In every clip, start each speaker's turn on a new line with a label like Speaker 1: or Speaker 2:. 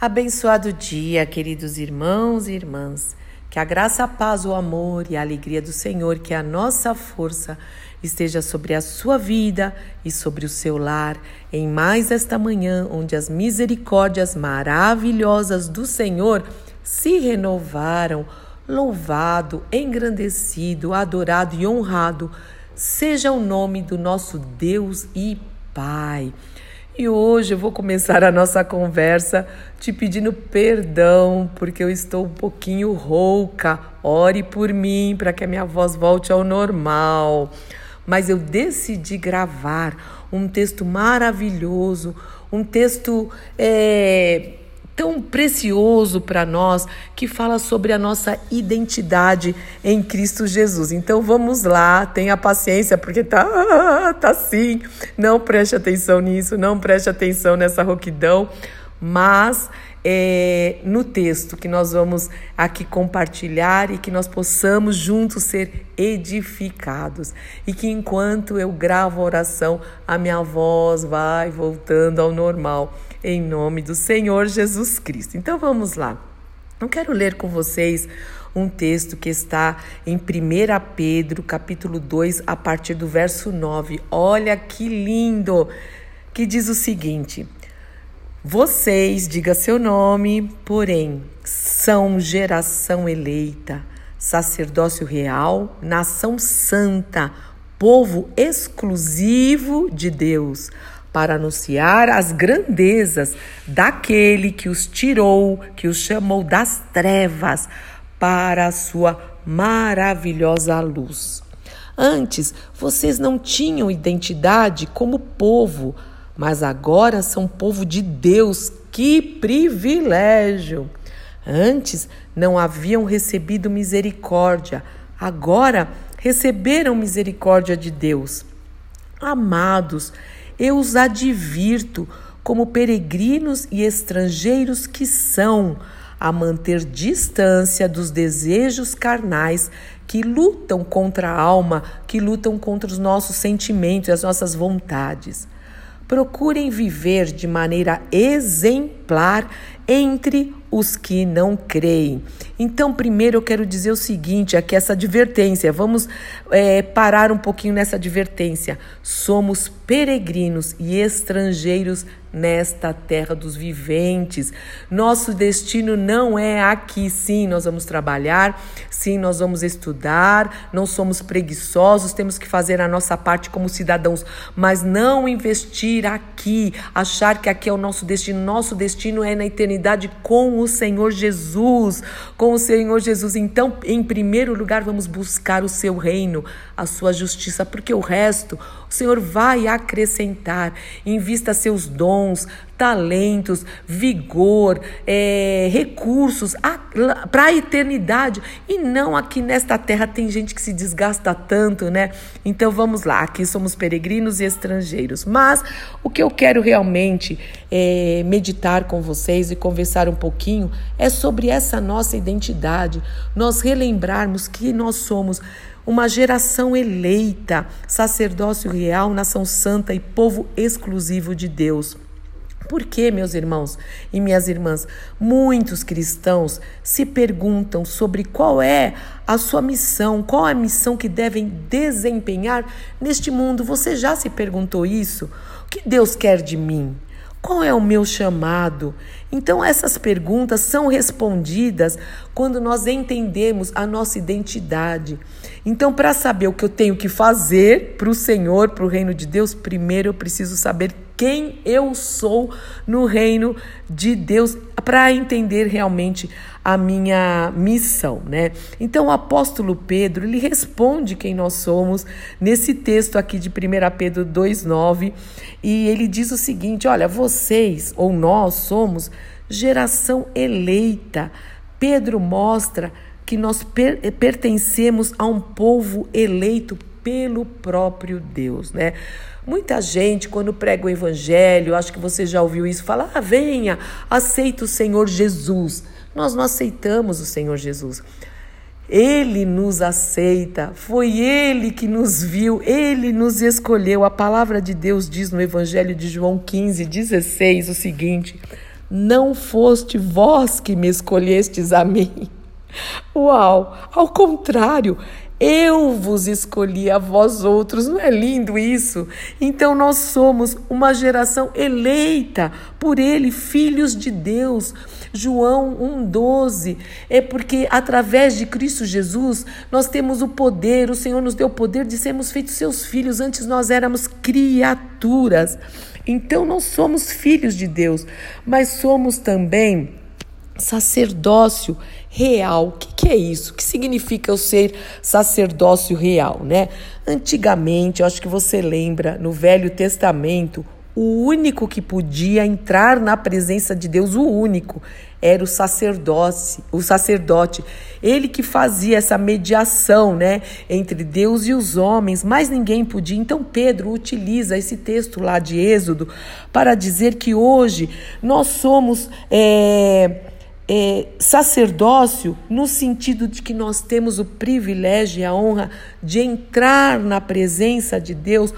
Speaker 1: Abençoado dia, queridos irmãos e irmãs. Que a graça, a paz, o amor e a alegria do Senhor, que a nossa força esteja sobre a sua vida e sobre o seu lar, em mais esta manhã, onde as misericórdias maravilhosas do Senhor se renovaram. Louvado, engrandecido, adorado e honrado seja o nome do nosso Deus e Pai. E hoje eu vou começar a nossa conversa te pedindo perdão, porque eu estou um pouquinho rouca. Ore por mim para que a minha voz volte ao normal. Mas eu decidi gravar um texto maravilhoso, um texto é, tão precioso para nós que fala sobre a nossa identidade em Cristo Jesus. Então vamos lá, tenha paciência porque tá tá assim. Não preste atenção nisso, não preste atenção nessa rouquidão, mas é, no texto que nós vamos aqui compartilhar e que nós possamos juntos ser edificados. E que enquanto eu gravo a oração, a minha voz vai voltando ao normal em nome do Senhor Jesus Cristo. Então vamos lá. Eu quero ler com vocês um texto que está em 1 Pedro, capítulo 2, a partir do verso 9. Olha que lindo! Que diz o seguinte: Vocês, diga seu nome, porém, são geração eleita, sacerdócio real, nação santa, povo exclusivo de Deus para anunciar as grandezas daquele que os tirou, que os chamou das trevas para a sua maravilhosa luz. Antes, vocês não tinham identidade como povo, mas agora são povo de Deus. Que privilégio! Antes não haviam recebido misericórdia, agora receberam misericórdia de Deus. Amados, eu os advirto, como peregrinos e estrangeiros que são, a manter distância dos desejos carnais que lutam contra a alma, que lutam contra os nossos sentimentos e as nossas vontades. Procurem viver de maneira exemplar entre os que não creem. Então, primeiro eu quero dizer o seguinte: aqui essa advertência, vamos é, parar um pouquinho nessa advertência. Somos peregrinos e estrangeiros nesta terra dos viventes. Nosso destino não é aqui. Sim, nós vamos trabalhar, sim, nós vamos estudar, não somos preguiçosos, temos que fazer a nossa parte como cidadãos, mas não investir aqui, achar que aqui é o nosso destino. Nosso destino é na eternidade com o Senhor Jesus, com o Senhor Jesus. Então, em primeiro lugar, vamos buscar o seu reino, a sua justiça, porque o resto o Senhor vai acrescentar. Invista seus dons, talentos, vigor, é, recursos para a eternidade e não aqui nesta terra. Tem gente que se desgasta tanto, né? Então vamos lá, aqui somos peregrinos e estrangeiros. Mas o que eu quero realmente é, meditar com vocês e conversar um pouquinho é sobre essa nossa identidade, nós relembrarmos que nós somos uma geração eleita, sacerdócio real, nação santa e povo exclusivo de Deus. Por que, meus irmãos e minhas irmãs, muitos cristãos se perguntam sobre qual é a sua missão, qual é a missão que devem desempenhar neste mundo? Você já se perguntou isso? O que Deus quer de mim? Qual é o meu chamado? Então, essas perguntas são respondidas quando nós entendemos a nossa identidade. Então, para saber o que eu tenho que fazer para o Senhor, para o reino de Deus, primeiro eu preciso saber quem eu sou no reino de Deus para entender realmente a minha missão, né? Então o apóstolo Pedro, ele responde quem nós somos nesse texto aqui de 1 Pedro 2:9, e ele diz o seguinte: olha, vocês ou nós somos geração eleita. Pedro mostra que nós per pertencemos a um povo eleito pelo próprio Deus, né? Muita gente, quando prega o evangelho, acho que você já ouviu isso, fala: ah, venha, aceita o Senhor Jesus. Nós não aceitamos o Senhor Jesus. Ele nos aceita, foi Ele que nos viu, Ele nos escolheu. A palavra de Deus diz no Evangelho de João 15, 16 o seguinte: Não foste vós que me escolhestes a mim. Uau! Ao contrário, eu vos escolhi a vós outros, não é lindo isso? Então nós somos uma geração eleita por Ele, filhos de Deus. João 1,12 é porque através de Cristo Jesus nós temos o poder, o Senhor nos deu o poder de sermos feitos seus filhos. Antes nós éramos criaturas. Então nós somos filhos de Deus, mas somos também sacerdócio real. O que, que, é isso? O que significa eu ser sacerdócio real, né? Antigamente, eu acho que você lembra, no Velho Testamento, o único que podia entrar na presença de Deus, o único, era o sacerdote, o sacerdote. Ele que fazia essa mediação, né, entre Deus e os homens, mas ninguém podia. Então Pedro utiliza esse texto lá de Êxodo para dizer que hoje nós somos é, é, sacerdócio no sentido de que nós temos o privilégio e a honra de entrar na presença de Deus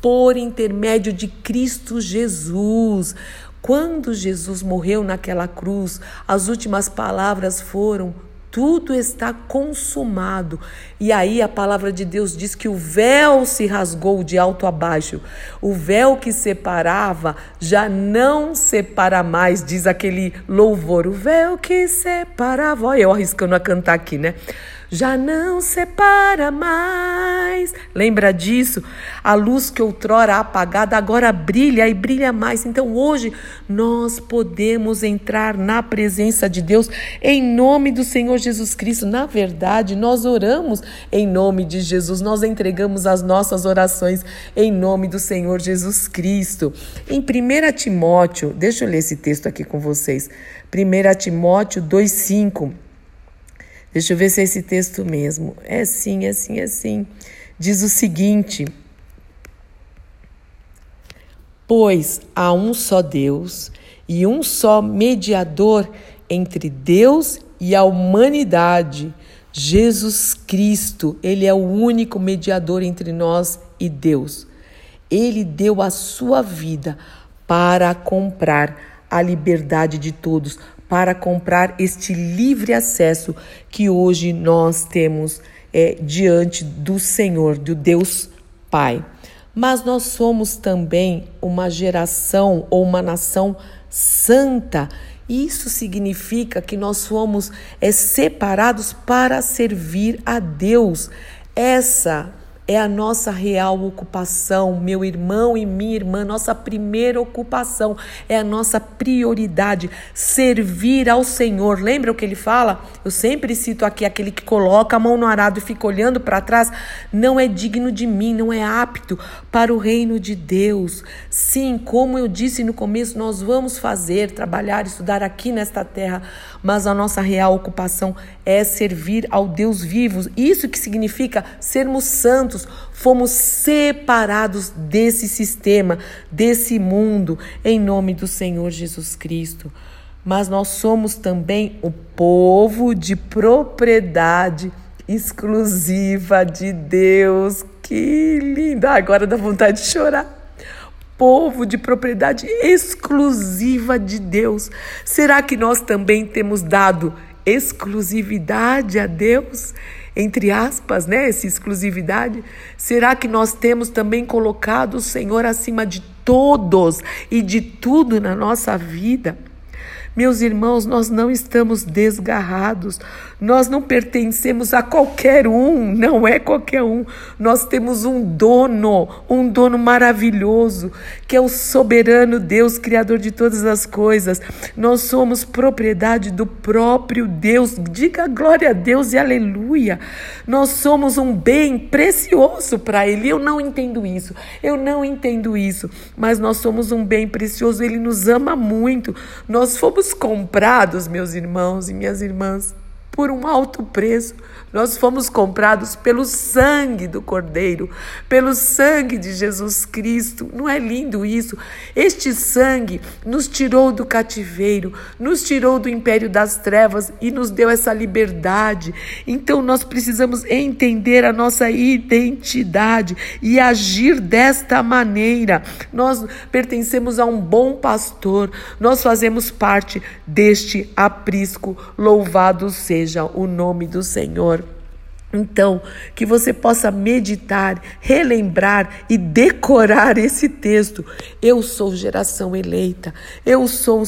Speaker 1: por intermédio de Cristo Jesus. Quando Jesus morreu naquela cruz, as últimas palavras foram: tudo está consumado. E aí a palavra de Deus diz que o véu se rasgou de alto a baixo. O véu que separava já não separa mais, diz aquele louvor. O véu que separava. Olha eu arriscando a cantar aqui, né? Já não separa mais. Lembra disso? A luz que outrora apagada agora brilha e brilha mais. Então hoje nós podemos entrar na presença de Deus em nome do Senhor Jesus Cristo. Na verdade, nós oramos em nome de Jesus, nós entregamos as nossas orações em nome do Senhor Jesus Cristo. Em 1 Timóteo, deixa eu ler esse texto aqui com vocês. 1 Timóteo 2,5. Deixa eu ver se é esse texto mesmo. É sim, é sim, é sim. Diz o seguinte: Pois há um só Deus e um só mediador entre Deus e a humanidade, Jesus Cristo. Ele é o único mediador entre nós e Deus. Ele deu a sua vida para comprar a liberdade de todos, para comprar este livre acesso que hoje nós temos é, diante do Senhor, do Deus Pai. Mas nós somos também uma geração ou uma nação santa. Isso significa que nós fomos é, separados para servir a Deus. Essa é a nossa real ocupação, meu irmão e minha irmã, nossa primeira ocupação, é a nossa prioridade, servir ao Senhor. Lembra o que ele fala? Eu sempre cito aqui aquele que coloca a mão no arado e fica olhando para trás, não é digno de mim, não é apto para o reino de Deus. Sim, como eu disse no começo, nós vamos fazer, trabalhar, estudar aqui nesta terra, mas a nossa real ocupação é servir ao Deus vivo. Isso que significa sermos santos, fomos separados desse sistema, desse mundo, em nome do Senhor Jesus Cristo. Mas nós somos também o povo de propriedade exclusiva de Deus. Que linda! Agora dá vontade de chorar povo de propriedade exclusiva de Deus. Será que nós também temos dado exclusividade a Deus? Entre aspas, né? Essa exclusividade. Será que nós temos também colocado o Senhor acima de todos e de tudo na nossa vida? Meus irmãos, nós não estamos desgarrados, nós não pertencemos a qualquer um, não é qualquer um. Nós temos um dono, um dono maravilhoso, que é o soberano Deus, Criador de todas as coisas. Nós somos propriedade do próprio Deus. Diga glória a Deus e aleluia. Nós somos um bem precioso para Ele. Eu não entendo isso, eu não entendo isso, mas nós somos um bem precioso. Ele nos ama muito. Nós fomos comprados, meus irmãos e minhas irmãs por um alto preço. Nós fomos comprados pelo sangue do Cordeiro, pelo sangue de Jesus Cristo. Não é lindo isso? Este sangue nos tirou do cativeiro, nos tirou do império das trevas e nos deu essa liberdade. Então nós precisamos entender a nossa identidade e agir desta maneira. Nós pertencemos a um bom pastor, nós fazemos parte deste aprisco. Louvado seja o nome do Senhor. Então, que você possa meditar, relembrar e decorar esse texto. Eu sou geração eleita, eu sou um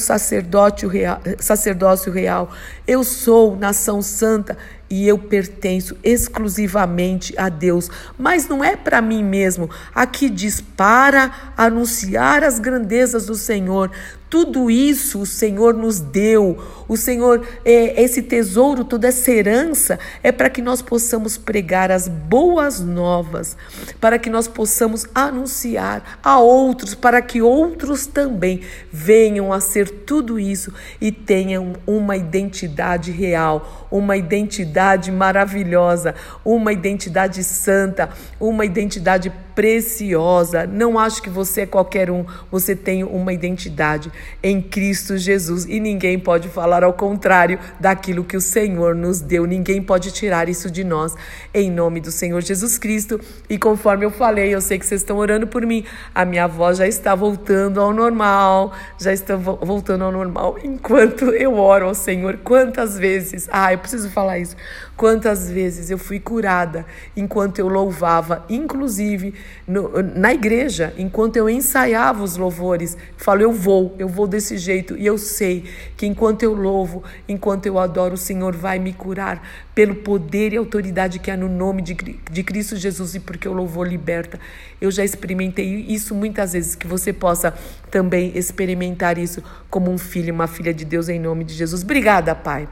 Speaker 1: real, sacerdócio real, eu sou nação santa e eu pertenço exclusivamente a Deus. Mas não é para mim mesmo. Aqui diz para anunciar as grandezas do Senhor. Tudo isso o Senhor nos deu. O Senhor, é, esse tesouro, toda essa herança, é para que nós possamos pregar as boas novas, para que nós possamos anunciar a outros, para que outros também venham a ser tudo isso e tenham uma identidade real, uma identidade maravilhosa, uma identidade santa, uma identidade preciosa. Não acho que você é qualquer um, você tem uma identidade em Cristo Jesus e ninguém pode falar ao contrário daquilo que o Senhor nos deu. Ninguém pode tirar isso de nós em nome do Senhor Jesus Cristo. E conforme eu falei, eu sei que vocês estão orando por mim. A minha voz já está voltando ao normal, já está voltando ao normal enquanto eu oro ao Senhor. Quantas vezes, ah, eu preciso falar isso. Quantas vezes eu fui curada enquanto eu louvava, inclusive no, na igreja, enquanto eu ensaiava os louvores. Falo, eu vou, eu vou desse jeito. E eu sei que enquanto eu louvo, enquanto eu adoro, o Senhor vai me curar pelo poder e autoridade que há no nome de, de Cristo Jesus e porque o louvor liberta. Eu já experimentei isso muitas vezes, que você possa também experimentar isso como um filho, uma filha de Deus em nome de Jesus. Obrigada, Pai.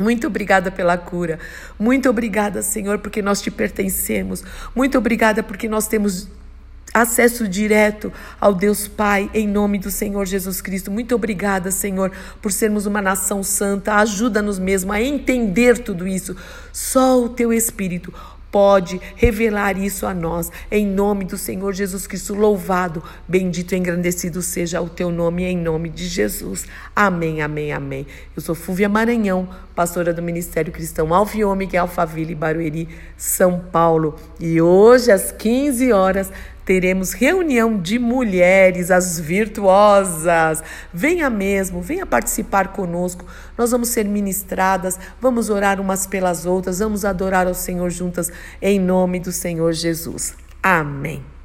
Speaker 1: Muito obrigada pela cura. Muito obrigada, Senhor, porque nós te pertencemos. Muito obrigada porque nós temos acesso direto ao Deus Pai, em nome do Senhor Jesus Cristo. Muito obrigada, Senhor, por sermos uma nação santa. Ajuda-nos mesmo a entender tudo isso. Só o teu Espírito pode revelar isso a nós. Em nome do Senhor Jesus Cristo, louvado, bendito e engrandecido seja o teu nome, em nome de Jesus. Amém, amém, amém. Eu sou Fúvia Maranhão, pastora do Ministério Cristão é Alphaville, Barueri, São Paulo. E hoje, às 15 horas, teremos reunião de mulheres, as virtuosas. Venha mesmo, venha participar conosco. Nós vamos ser ministradas, vamos orar umas pelas outras, vamos adorar ao Senhor juntas, em nome do Senhor Jesus. Amém.